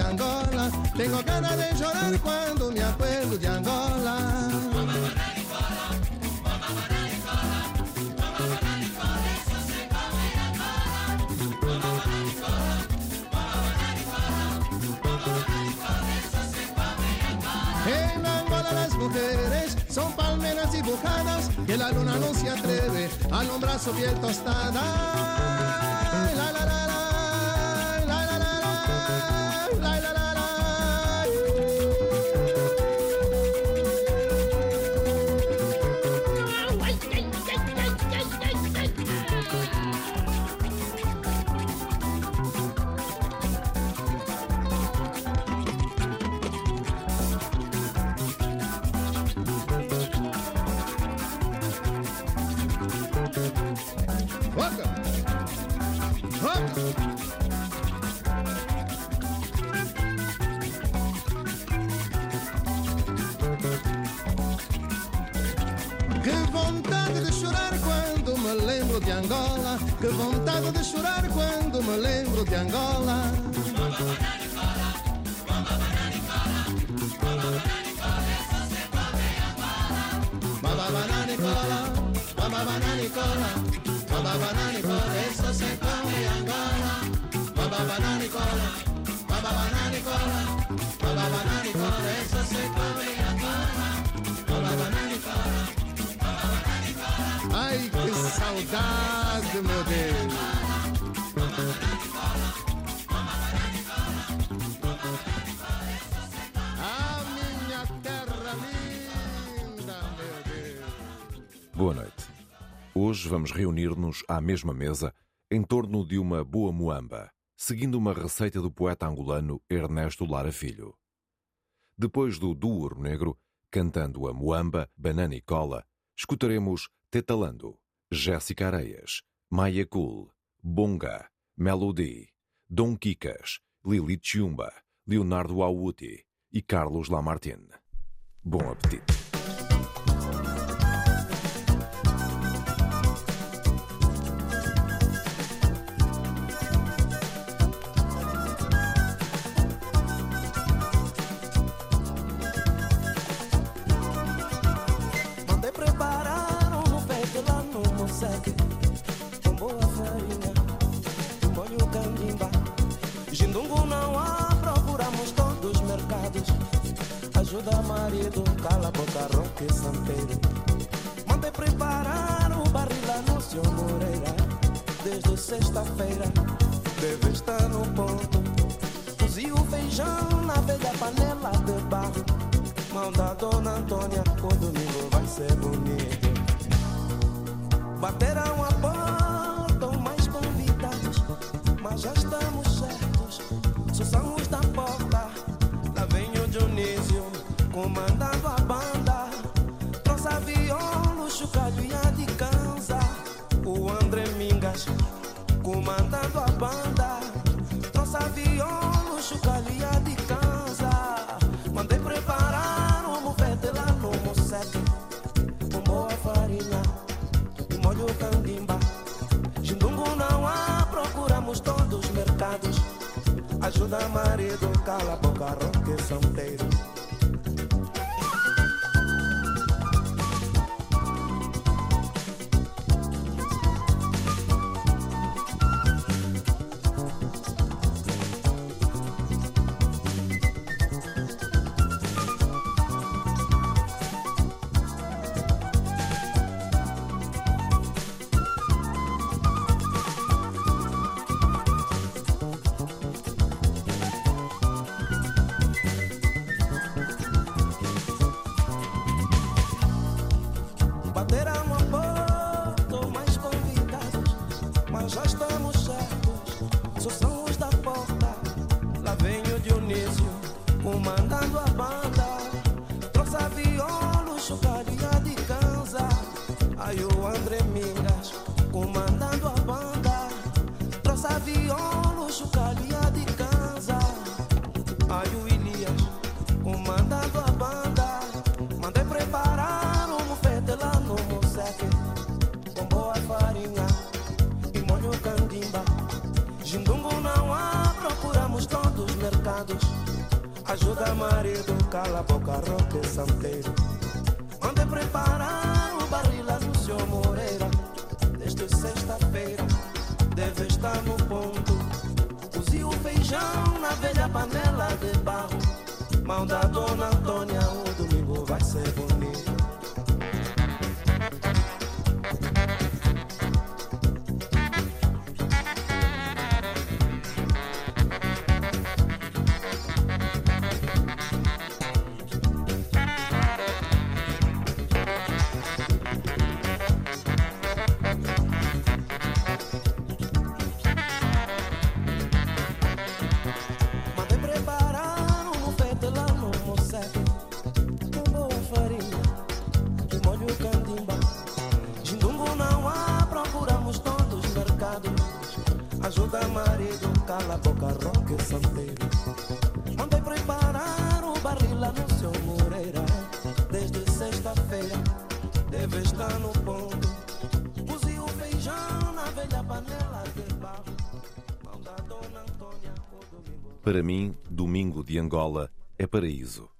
Angola. Tengo ganas de llorar cuando me acuerdo de Angola. En Angola las mujeres son palmeras dibujadas que la luna no se atreve a alumbrar su piel tostada. La, la, la, style Toda banana banana. Ai, que saudade, meu Deus. Boa noite. Hoje vamos reunir-nos à mesma mesa em torno de uma boa moamba, seguindo uma receita do poeta angolano Ernesto Lara Filho. Depois do duo negro, cantando a muamba, banana e cola, escutaremos Tetalando, Jéssica Areias, Maia Cool, Bonga, Melody, Dom Kikas, Lili Chiumba, Leonardo Awuti e Carlos Lamartine. Bom apetite! Ajuda marido, cala a boca, roque santeiro Mandei preparar o barril lá no seu Moreira. Desde sexta-feira, deve estar no ponto. Cozi o feijão na velha panela de barro. Mão da Dona Antônia, o domingo vai ser bonito. Baterão Ajuda marido, cala a boca, roque santeiro. Mande preparar o barril do seu Moreira. Desde sexta-feira, deve estar no ponto. Cozi o feijão na velha panela de barro. Mão da dona Antônia, Para mim, domingo de Angola é paraíso.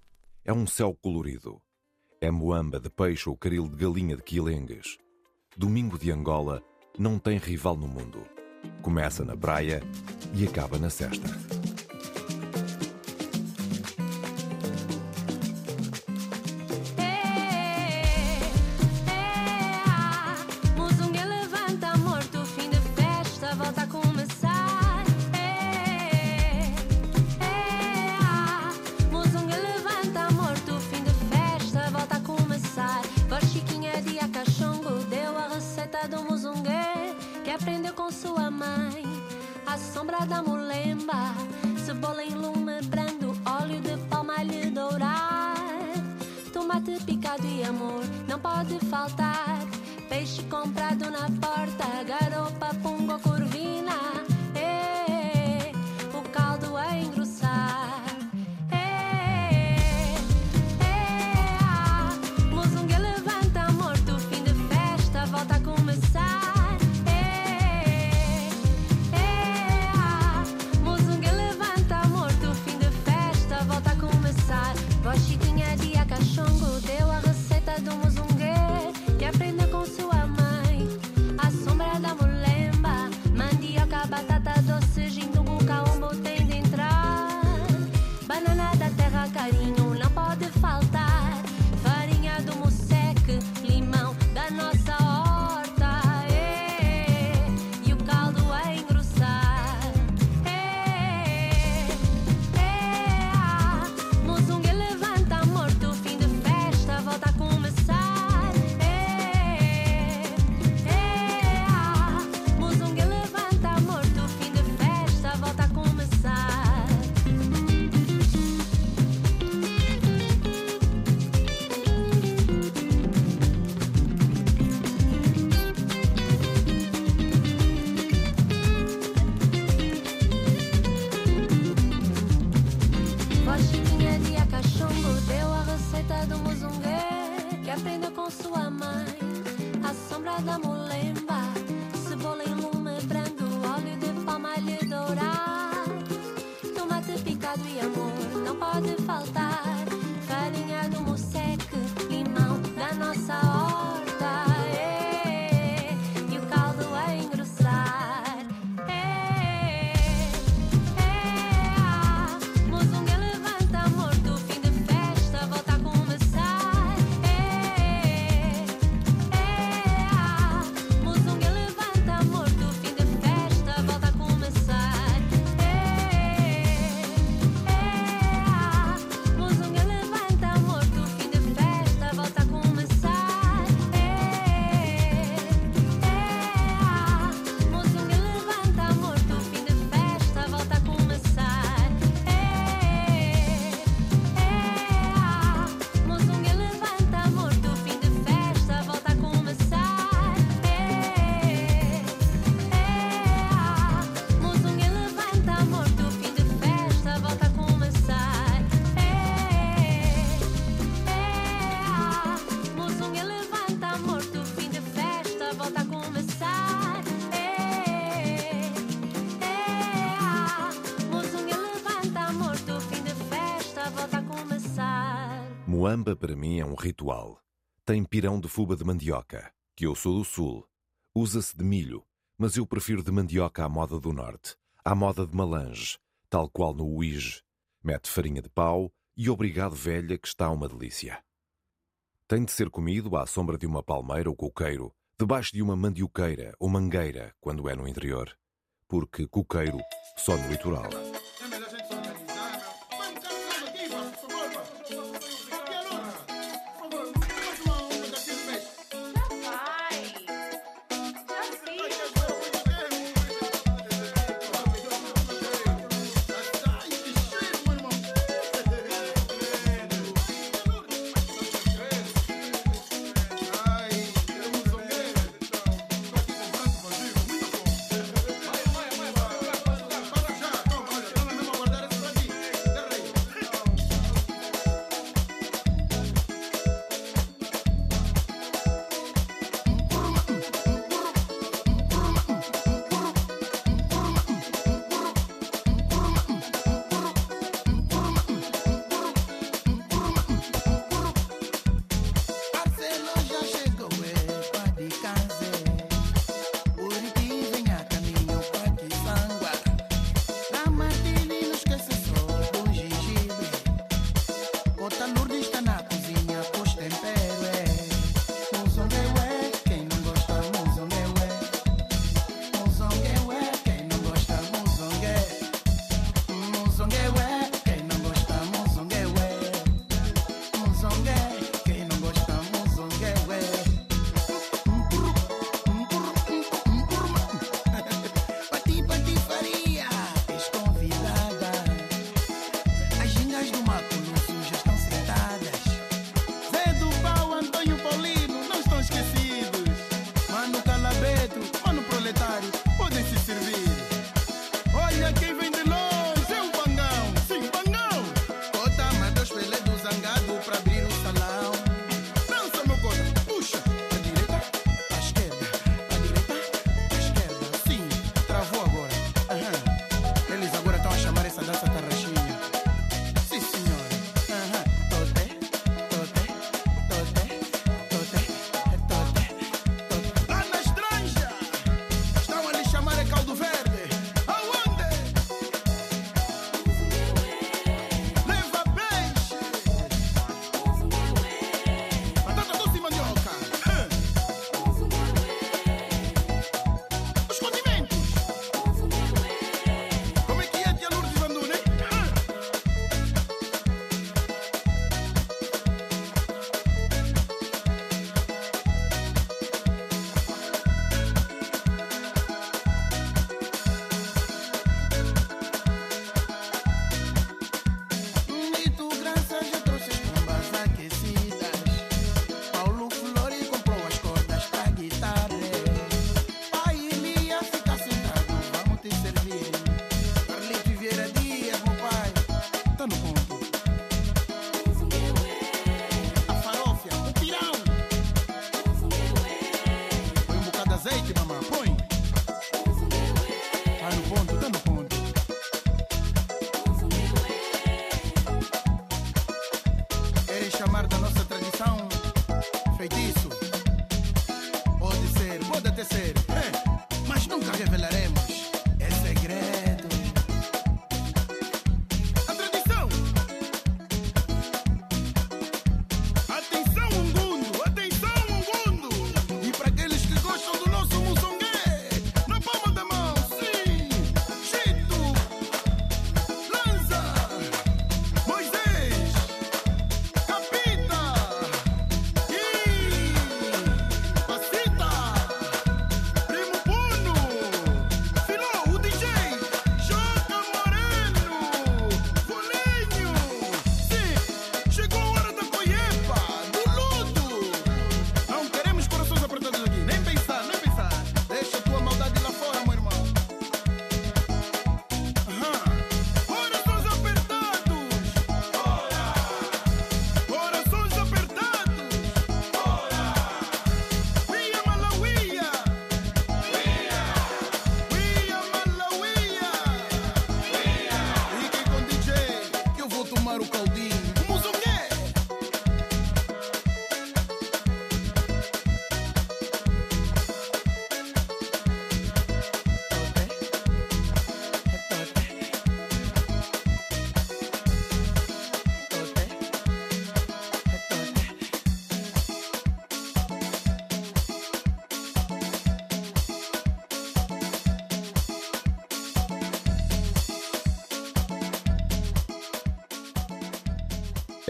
É um céu colorido. É moamba de peixe ou caril de galinha de Quilengas. Domingo de Angola não tem rival no mundo. Começa na praia e acaba na cesta. Moamba para mim é um ritual. Tem pirão de fuba de mandioca, que eu sou do sul. Usa-se de milho, mas eu prefiro de mandioca à moda do norte, à moda de malange, tal qual no Uige. Mete farinha de pau e obrigado velha que está uma delícia. Tem de ser comido à sombra de uma palmeira ou coqueiro, debaixo de uma mandioqueira ou mangueira, quando é no interior, porque coqueiro só no litoral.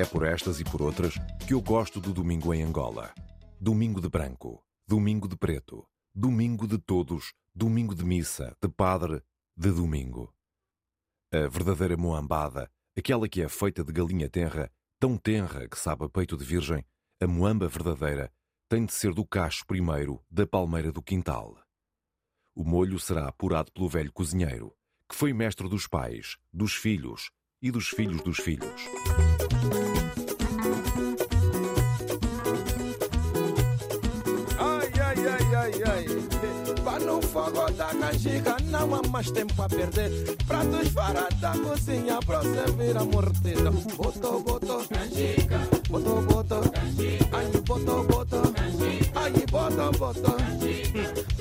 É por estas e por outras que eu gosto do domingo em Angola. Domingo de branco, domingo de preto, domingo de todos, domingo de missa, de padre, de domingo. A verdadeira moambada, aquela que é feita de galinha tenra, tão tenra que sabe a peito de virgem, a moamba verdadeira, tem de ser do cacho primeiro da palmeira do quintal. O molho será apurado pelo velho cozinheiro, que foi mestre dos pais, dos filhos e dos filhos dos filhos. Canjica, não há mais tempo a perder. Pratos fora da cozinha pra servir a morteza. Boto, boto, canjica. Boto, boto, canjica. Ai, boto, boto, canjica. Ai, boto, boto.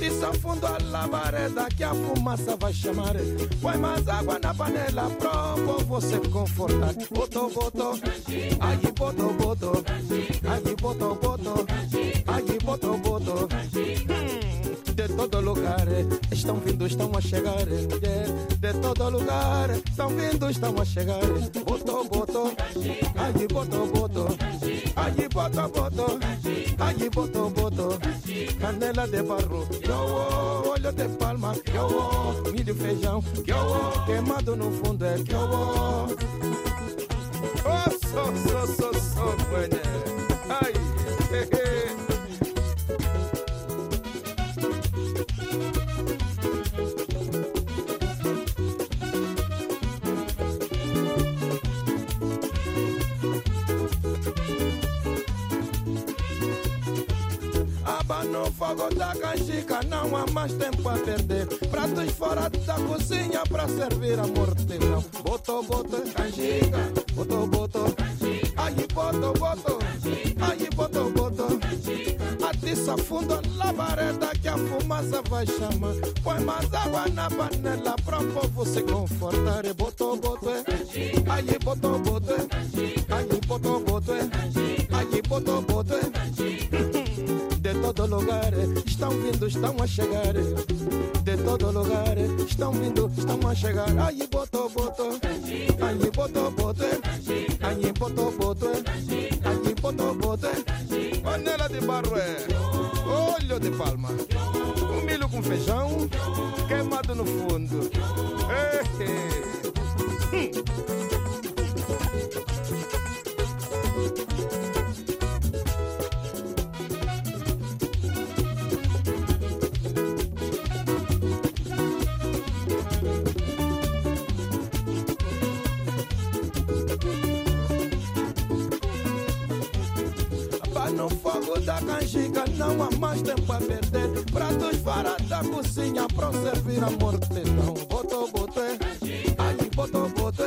Isso fundo a labareda que a fumaça vai chamar. Põe mais água na panela pra você confortar. Boto, boto, ai, boto, boto. Ai, boto, boto. Ai, boto, boto. Hum, De todo lugar estão vindo, estão a chegar. mulher. De todo lugar estão vindo, estão a chegar. Boto, boto. Ai, boto, boto. Ai, boto, boto. Ai, boto, boto. Canela de barro. Yo, olho de palma. Yo, milho, feijão. Yo, queimado no fundo é yo. Oh, so, so, so, so, bueno. Fogo da canjica, não há mais tempo a perder. Pratos fora da cozinha pra servir a mortezão. Boto, boto, canjica. Boto, boto, Aí, boto, boto. Aí, boto, boto. Atiça fundo a labareda que a fumaça vai chamar. Põe mais água na panela pra o povo se confortar. Boto, boto, Aí, boto, boto. Aí, boto, boto. Aí, boto, boto todo lugar estão vindo, estão a chegar. De todo lugar estão vindo, estão a chegar. Aí boto, boto, aí boto, boto, aí boto, boto, aí boto, boto. Panela de barro é olho de palma, um milho com feijão queimado no fundo. Ei, ei. Vá da canjica, não há mais tempo a perder. Pratos fora da cozinha pra servir a mortezão. Boto, boto, aí boto, boto,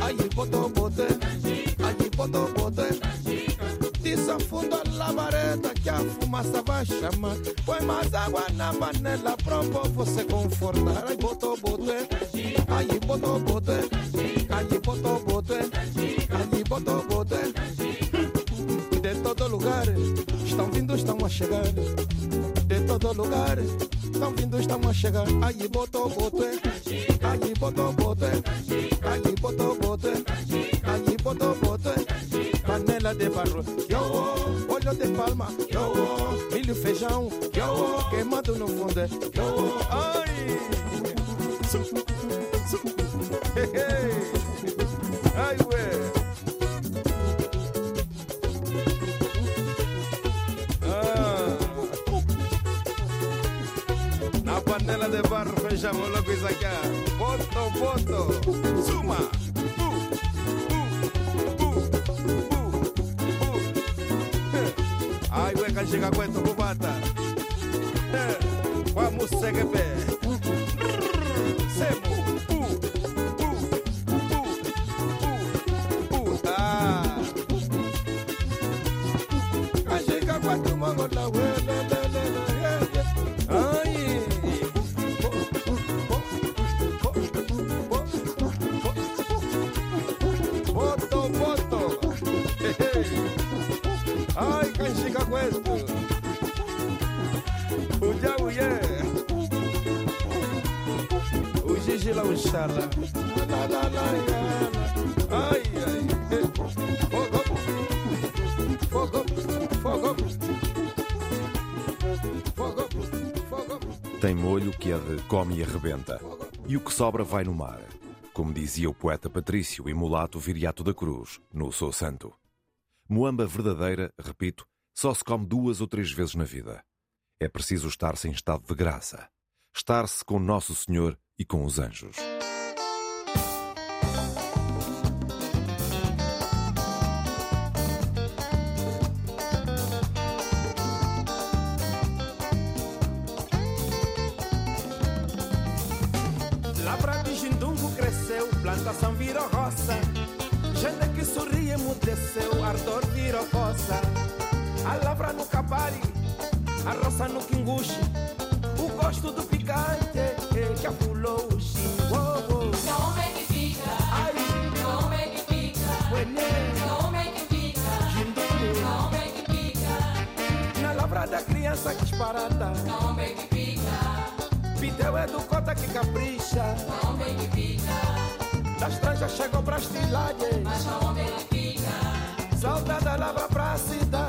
aí boto, boto, aí boto, boto. Desafunda a labareda que a fumaça vai chamar. Põe mais água na panela pra o povo se confortar. Aí boto, boto, aí boto, boto, aí boto, boto, aí boto, boto de todo lugar estão a chegar. De todo lugar estão vindo, estão a chegar. Aí botou, botou, aí botou, botou, aí botou, botou, aí botou, botou. Panela de barro, yo, olho de palma, yo, milho, feijão, yo, queimado no fundo, yo, ai. Ai, ué. Panela de barro fechamos logo isso aqui. Boto, boto. Suma. Ai, ué, que chega aguento cubata. Vamos seguir pé. Oxalá. Ai, ai. Tem molho que é de come e arrebenta. E o que sobra vai no mar. Como dizia o poeta Patrício e mulato Viriato da Cruz, no Sou Santo. Moamba verdadeira, repito, só se come duas ou três vezes na vida. É preciso estar-se em estado de graça. Estar-se com Nosso Senhor e com os anjos. De cresceu, plantação virou roça. Gente que sorri emudeceu, ardor virou roça. A lavra no capari, a roça no quinguxi. O gosto do picante da criança que esparata. Como é que fica? Piteu é do cota que capricha. É que fica? Das tranjas chegou pra estilagem. Mas é que fica? Saudade da lavra pra cidade.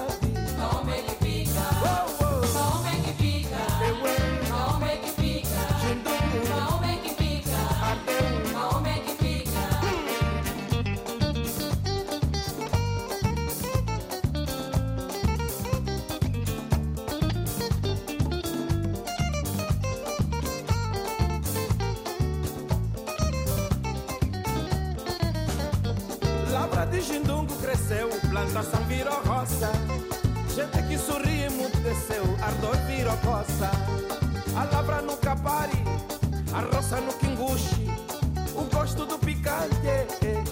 Plantação virou roça. Gente que sorri emudeceu, ardor virou coça. A lavra no capari, a roça no quinguxi. O gosto do picante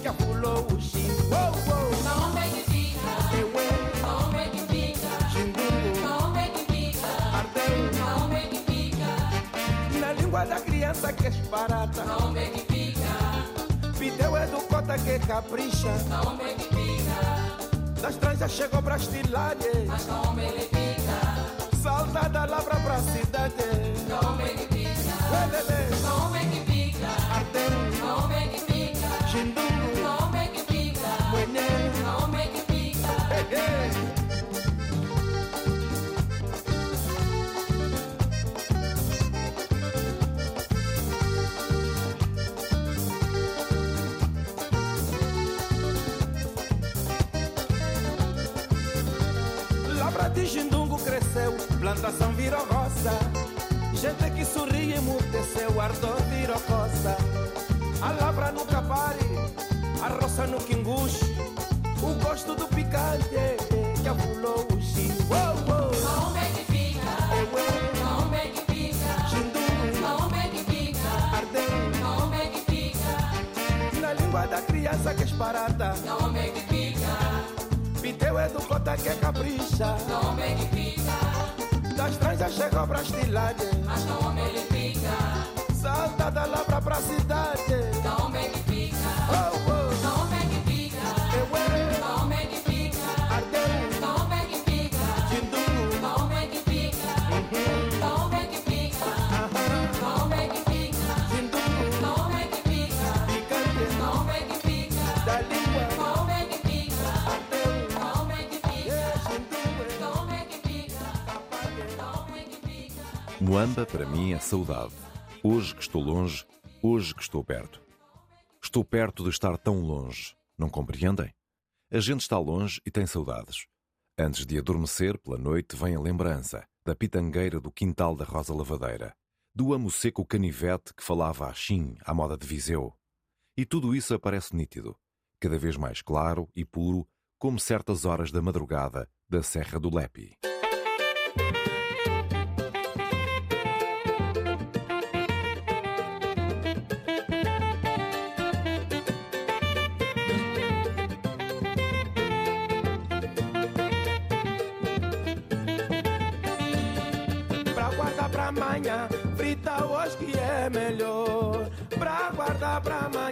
que apulou o chi. Oh, oh. Como é que eh, Como é que? Jindungo, Como é que fica? ardeu. É que fica? Na língua da criança que esparata. Como é que fica? Piteu é do cota que capricha. É que fica? Das tranjas chegou pra estilagem. Mas fica? Salta da lavra pra cidade. Como é Cresceu, plantação virou roça. Gente que sorri emudeceu, ardor virou coça. A lavra no capari, a roça no quinguxi. O gosto do picante que apulou o chi. Oh, oh. Como é que fica? Eh, Como é que fica? Jindungo, Como é que fica? ardeu. Como é que fica? Na língua da criança que esparata. Como é que fica? Piteu é do cota que capricha. Como é que fica? Das tranjas chegou pra estilagem. Mas como é que fica? Salta da lavra pra cidade. Moamba para mim é saudade. Hoje que estou longe, hoje que estou perto. Estou perto de estar tão longe. Não compreendem? A gente está longe e tem saudades. Antes de adormecer, pela noite, vem a lembrança da pitangueira do quintal da Rosa Lavadeira, do amo seco canivete que falava assim, à moda de Viseu. E tudo isso aparece nítido, cada vez mais claro e puro, como certas horas da madrugada da Serra do Lepi. Pra guardar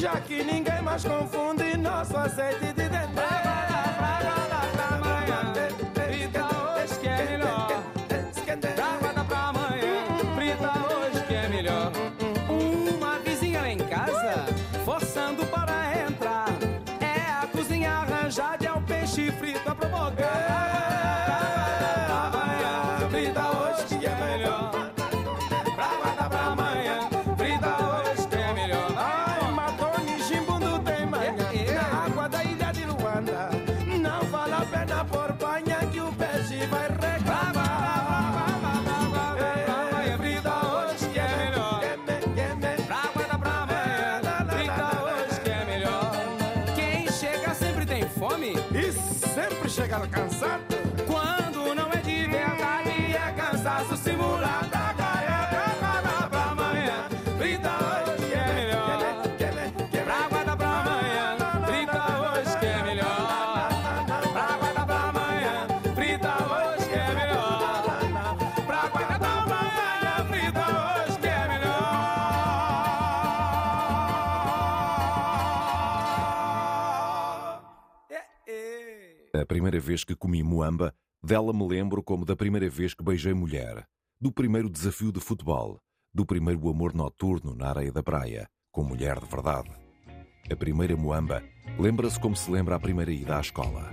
Já que ninguém mais confunde nosso azeite de dendê. É. Uma vizinha lá em casa, forçando para entrar. É a cozinha arranjada, é o peixe frito primeira vez que comi muamba, dela me lembro como da primeira vez que beijei mulher, do primeiro desafio de futebol, do primeiro amor noturno na areia da praia, com mulher de verdade. A primeira muamba lembra-se como se lembra a primeira ida à escola.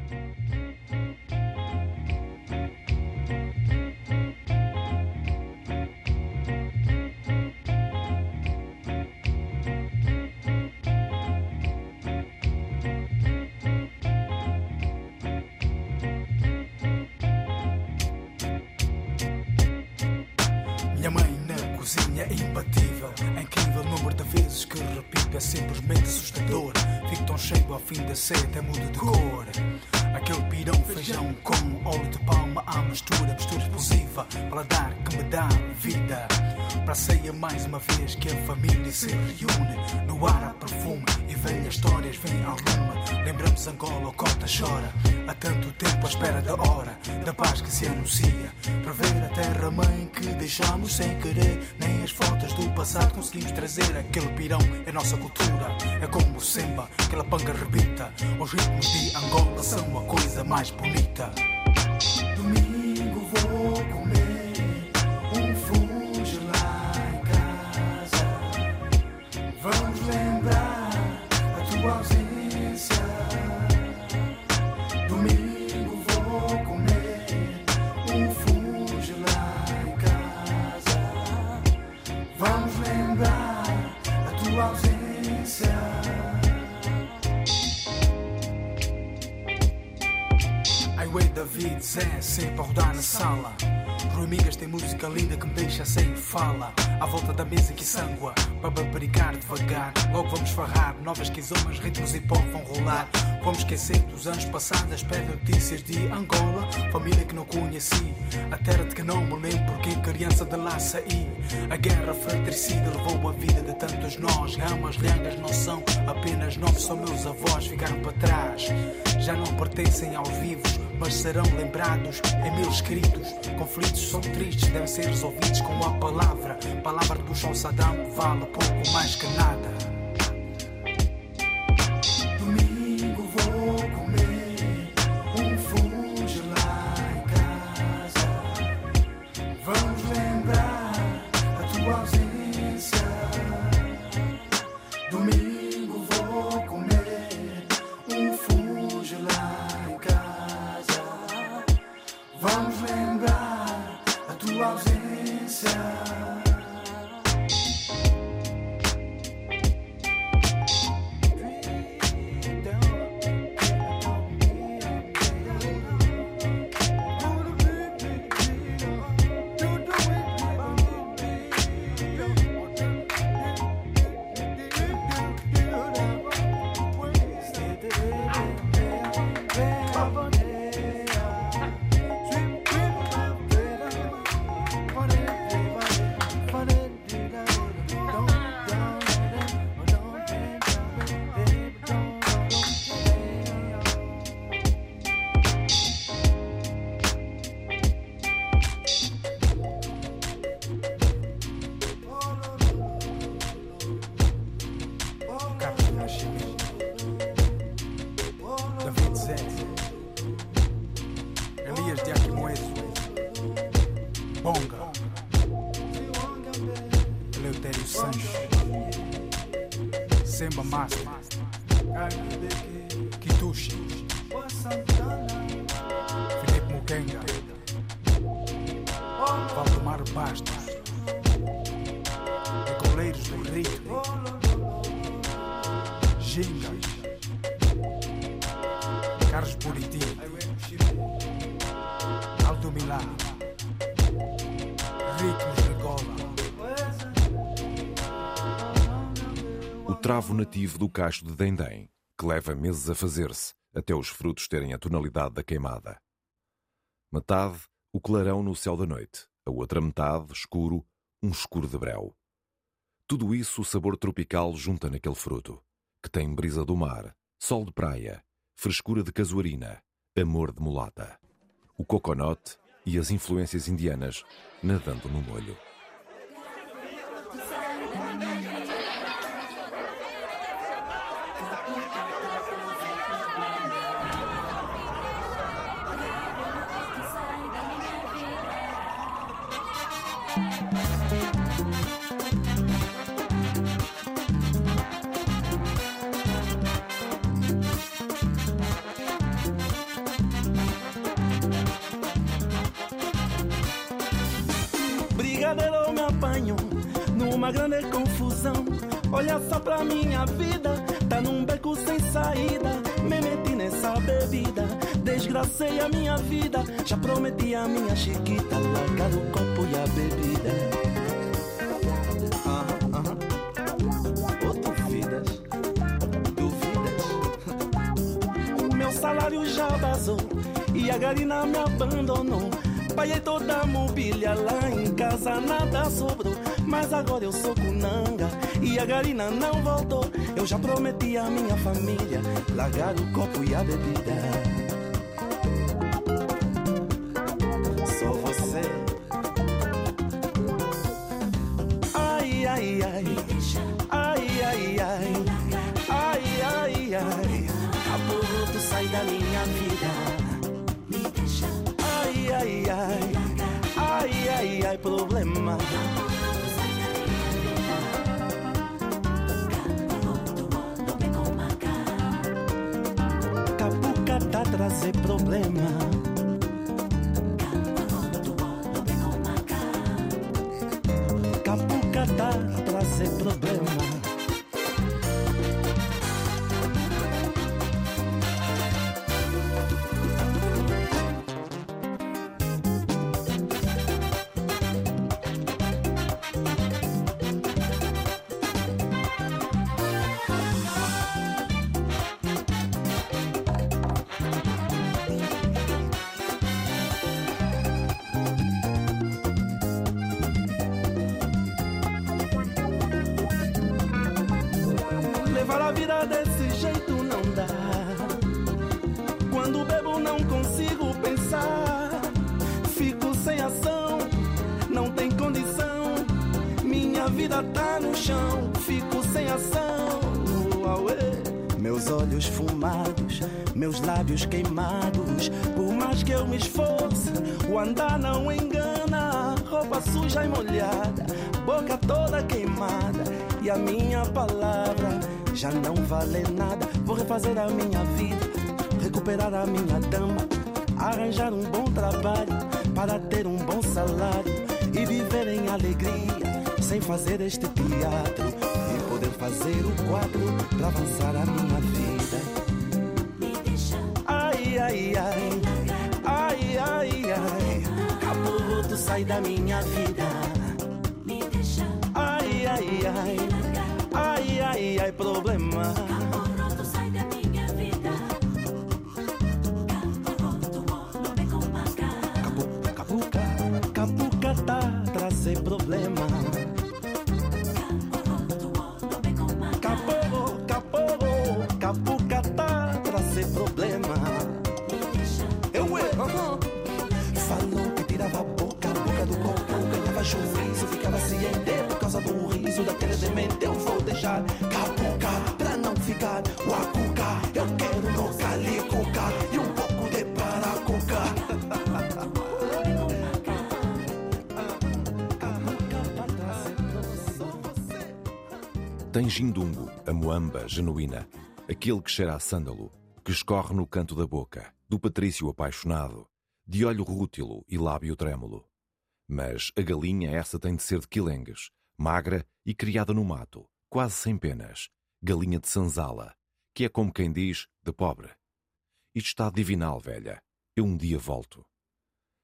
É imbatível. É incrível o número de vezes que repito, é simplesmente assustador. Fico tão cheio ao fim da até mudo de cor. Aquele pirão feijão com óleo de palma à mistura, mistura explosiva, paladar que me dá vida. Para a ceia mais uma vez que a família se reúne. No ar há perfume e velhas histórias vêm ao. Lembramos Angola, o Cota chora. Há tanto tempo à espera da hora, da paz que se anuncia. Para ver a terra-mãe que deixamos sem querer. Nem as fotos do passado conseguimos trazer. Aquele pirão é nossa cultura. É como o semba, aquela panga rebita. Os ritmos de Angola são a coisa mais bonita. David Zé sempre a rodar na sala. Rui Migas tem música linda que me deixa sem fala. À volta da mesa que sangua, para baricar devagar. Logo vamos farrar, novas quizomas, ritmos e pop vão rolar. Vamos esquecer dos anos passados, à espera de notícias de Angola. Família que não conheci, a terra de que não me lembro porque criança de lá saí. A guerra fratricida levou a vida de tantos nós. Ramas, lhangas não são apenas nomes, são meus avós, ficaram para trás. Já não pertencem aos vivos, mas serão lembrados em mil escritos. Conflitos são tristes, devem ser resolvidos com a palavra. Palavra do João Sadão vale pouco mais que nada. Ministério Sancho. Semba Master, Kitushi, Felipe Mukenga, Valdemar Bastos, Goleiros do Rio. Ginga. Carlos Buriti. Travo nativo do cacho de dendém, que leva meses a fazer-se, até os frutos terem a tonalidade da queimada. Metade, o clarão no céu da noite, a outra metade, escuro, um escuro de breu. Tudo isso o sabor tropical junta naquele fruto, que tem brisa do mar, sol de praia, frescura de casuarina, amor de mulata. O coconut e as influências indianas nadando no molho. Olha só pra minha vida, tá num beco sem saída. Me meti nessa bebida, desgracei a minha vida. Já prometi a minha chiquita largar o copo e a bebida. Aham, aham. Duvidas. O meu salário já vazou e a garina me abandonou. Paguei toda a mobília lá em casa, nada sobrou. Mas agora eu sou cunanga e a garina não voltou. Eu já prometi à minha família largar o copo e a bebida. Problema. Levar a vida desse jeito não dá. Quando bebo não consigo pensar. Fico sem ação, não tem condição. Minha vida tá no chão, fico sem ação. Meus olhos fumados, meus lábios queimados. Por mais que eu me esforce, o andar não engana. Roupa suja e molhada, boca toda queimada. E a minha palavra já não vale nada. Vou refazer a minha vida, recuperar a minha dama, arranjar um bom trabalho para ter um bom salário e viver em alegria, sem fazer este teatro e poder fazer o quadro para avançar a minha vida. Ai, ai, ai, ai, ai, ai, acabou, tu sai da minha vida. Ai, ai, ai, ai, ai, ai, problema. Ficar guacuca. Eu quero no calicuca e um pouco de paracuca. Tem gindungo, a moamba genuína, aquele que cheira a sândalo, que escorre no canto da boca, do patrício apaixonado, de olho rútilo e lábio trêmulo. Mas a galinha essa tem de ser de quilengues, magra e criada no mato, quase sem penas, galinha de sanzala, que é como quem diz, de pobre. Isto está divinal, velha. Eu um dia volto.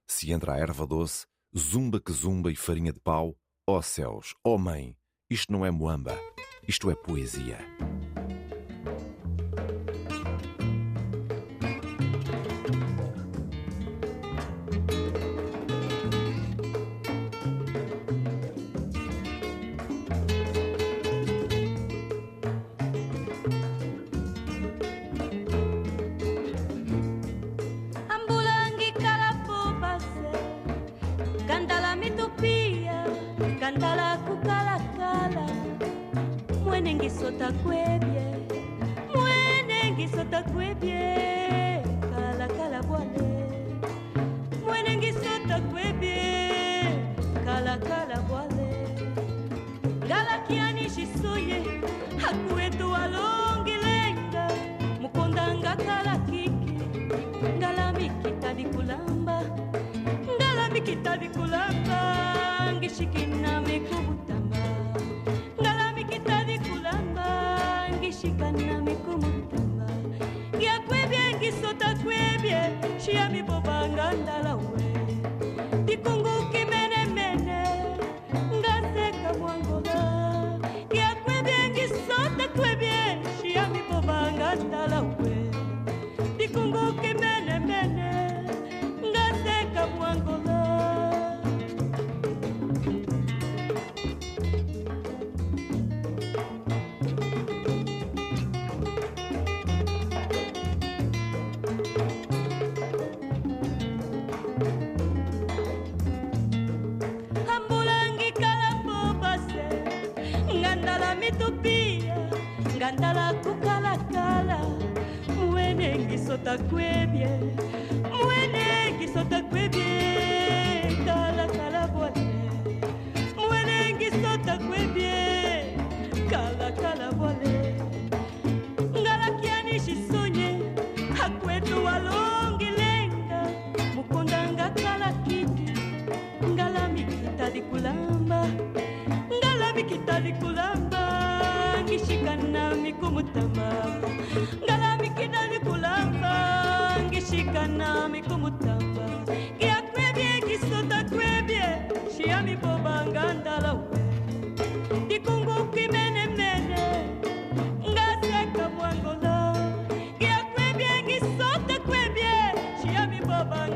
Se entra a erva doce, zumba que zumba e farinha de pau, ó céus, ó mãe, isto não é moamba, isto é poesia. kita dikulamba ngishikinamekabuta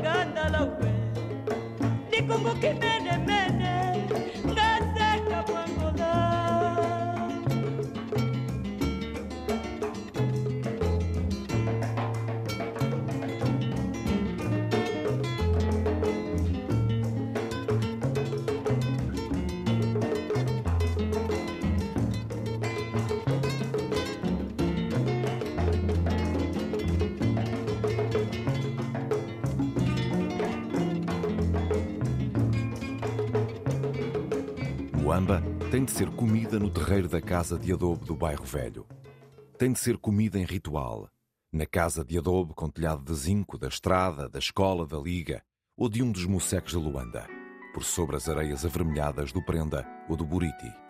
nganda la we mene. Mene naseka no terreiro da casa de adobe do bairro Velho. Tem de ser comida em ritual, na casa de adobe com telhado de zinco da estrada, da escola, da liga ou de um dos moceques de Luanda, por sobre as areias avermelhadas do Prenda ou do Buriti.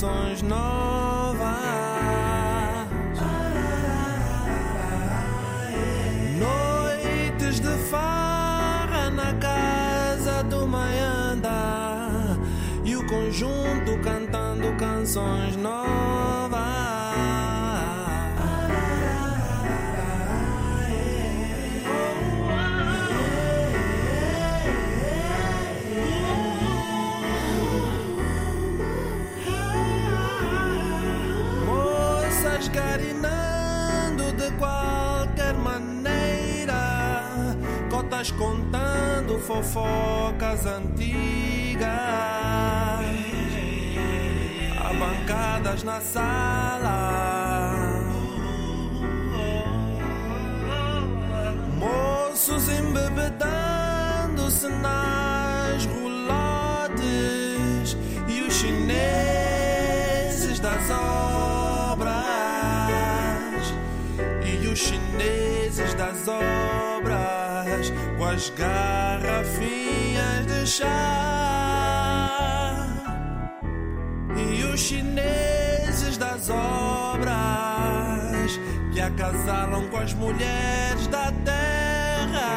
Canções novas. Noites de farra na casa do Maianda e o conjunto cantando canções novas. Cotas contando fofocas antigas, abancadas na sala. Moços embebedando-se nas roulotes e os chineses das obras. E os chineses das obras as garrafinhas de chá. E os chineses das obras que acasalam com as mulheres da terra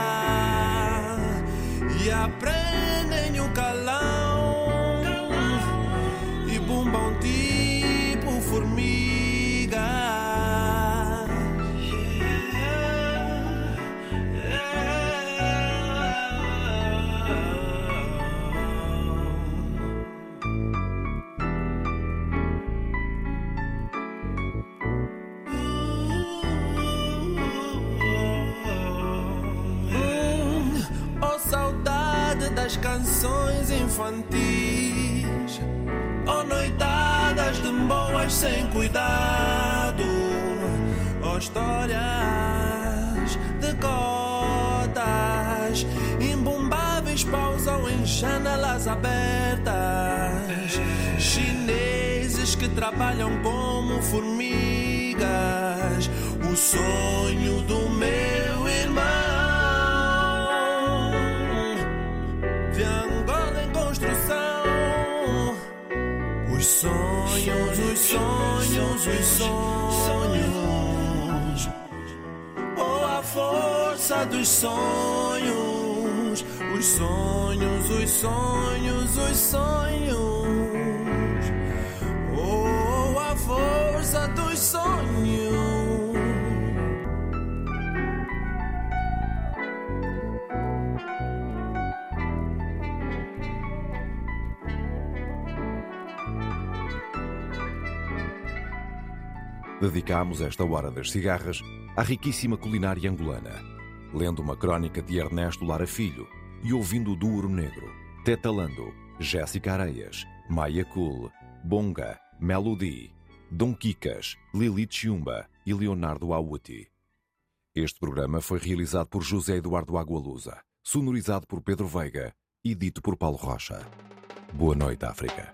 e aprendem o calão infantis. Oh noitadas de boas sem cuidado. Oh histórias de cotas. Imbumbáveis pausam em janelas abertas. Chineses que trabalham como formigas. O sonho do meu sonhos, os sonhos, os sonhos. Oh, a força dos sonhos. Os sonhos, os sonhos, os sonhos. Oh, a força dos sonhos. Dedicámos esta hora das cigarras à riquíssima culinária angolana, lendo uma crónica de Ernesto Lara Filho e ouvindo o Duro Negro, Tetalando, Jéssica Areias, Maia Cool, Bonga, Melody, Dom Kikas, Lili Chiumba e Leonardo Awuti. Este programa foi realizado por José Eduardo Agualusa, sonorizado por Pedro Veiga e dito por Paulo Rocha. Boa noite, África.